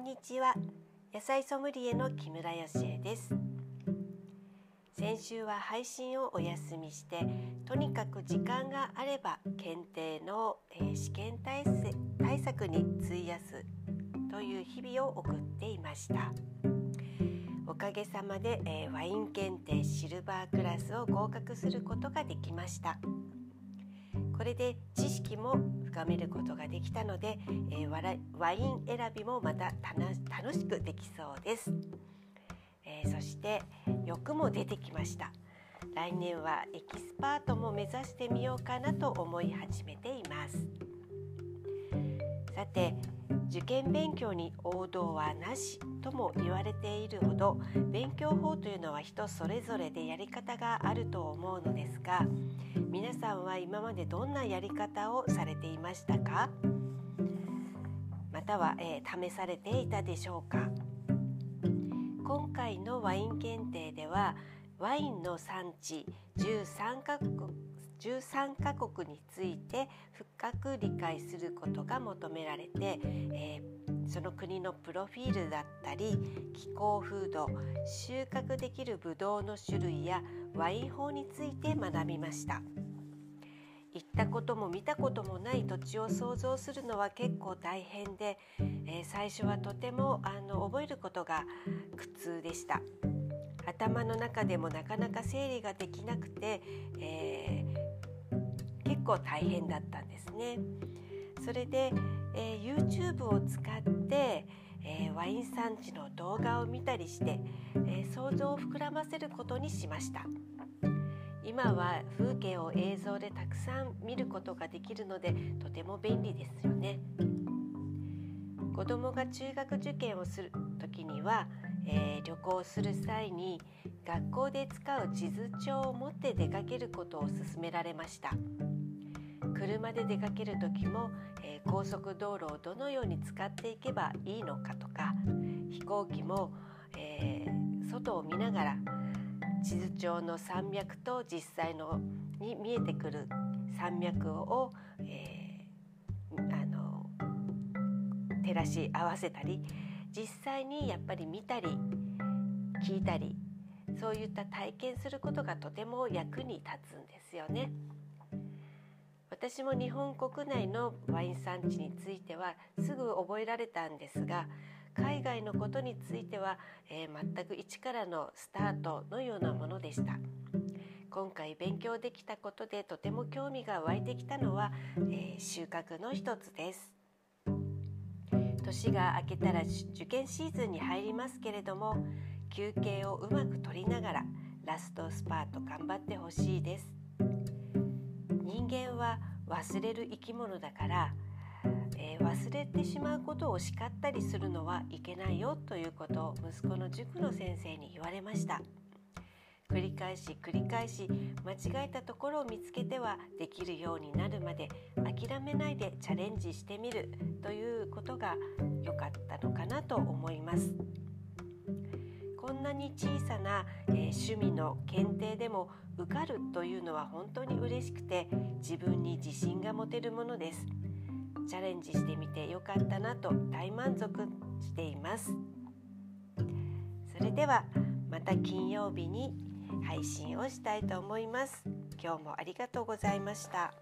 んにちは。野菜ソムリエの木村よしえです。先週は配信をお休みしてとにかく時間があれば検定の、えー、試験対対策に費やすという日々を送っていました。おかげさまで、えー、ワイン検定シルバークラスを合格することができました。これで知識も深めることができたので、えー、ワイン選びもまた楽しくできそうです、えー、そして欲も出てきました。来年はエキスパートも目指してみようかなと思い始めています。さて受験勉強に王道はなしとも言われているほど勉強法というのは人それぞれでやり方があると思うのですがさんは今までどんなやり方をされていましたか？または、えー、試されていたでしょうか？今回のワイン検定ではワインの産地13カ国13カ国について深く理解することが求められて、えー、その国のプロフィールだったり気候風土収穫できるブドウの種類やワイン法について学びました。ったことも見たこともない土地を想像するのは結構大変で、えー、最初はとてもあの覚えることが苦痛でした頭の中でもなかなか整理ができなくて、えー結構大変だったんですね。それで、えー、YouTube を使って、えー、ワイン産地の動画を見たりして、え、想像を膨らませることにしました。今は風景を映像でたくさん見ることができるのでとても便利ですよね。子どもが中学受験をする時には、えー、旅行する際に学校で使う地図帳を持って出かけることを勧められました。車で出かける時も、えー、高速道路をどのように使っていけばいいのかとか飛行機も、えー、外を見ながら地図上の山脈と実際のに見えてくる山脈を、えー、あの照らし合わせたり実際にやっぱり見たり聞いたりそういった体験することがとても役に立つんですよね。私も日本国内のワイン産地についてはすぐ覚えられたんですが海外のことについては、えー、全く一からのスタートのようなものでした。今回勉強できたことでとても興味が湧いてきたのは、えー、収穫の一つです。年が明けたら受験シーズンに入りますけれども休憩をうまく取りながらラストスパート頑張ってほしいです。人間は忘れる生き物だから、えー、忘れてしまうことを叱ったりするのはいけないよということを息子の塾の先生に言われました繰り返し繰り返し間違えたところを見つけてはできるようになるまで諦めないでチャレンジしてみるということが良かったのかなと思います。こんなに小さな、えー、趣味の検定でも受かるというのは本当に嬉しくて自分に自信が持てるものですチャレンジしてみてよかったなと大満足していますそれではまた金曜日に配信をしたいと思います今日もありがとうございました。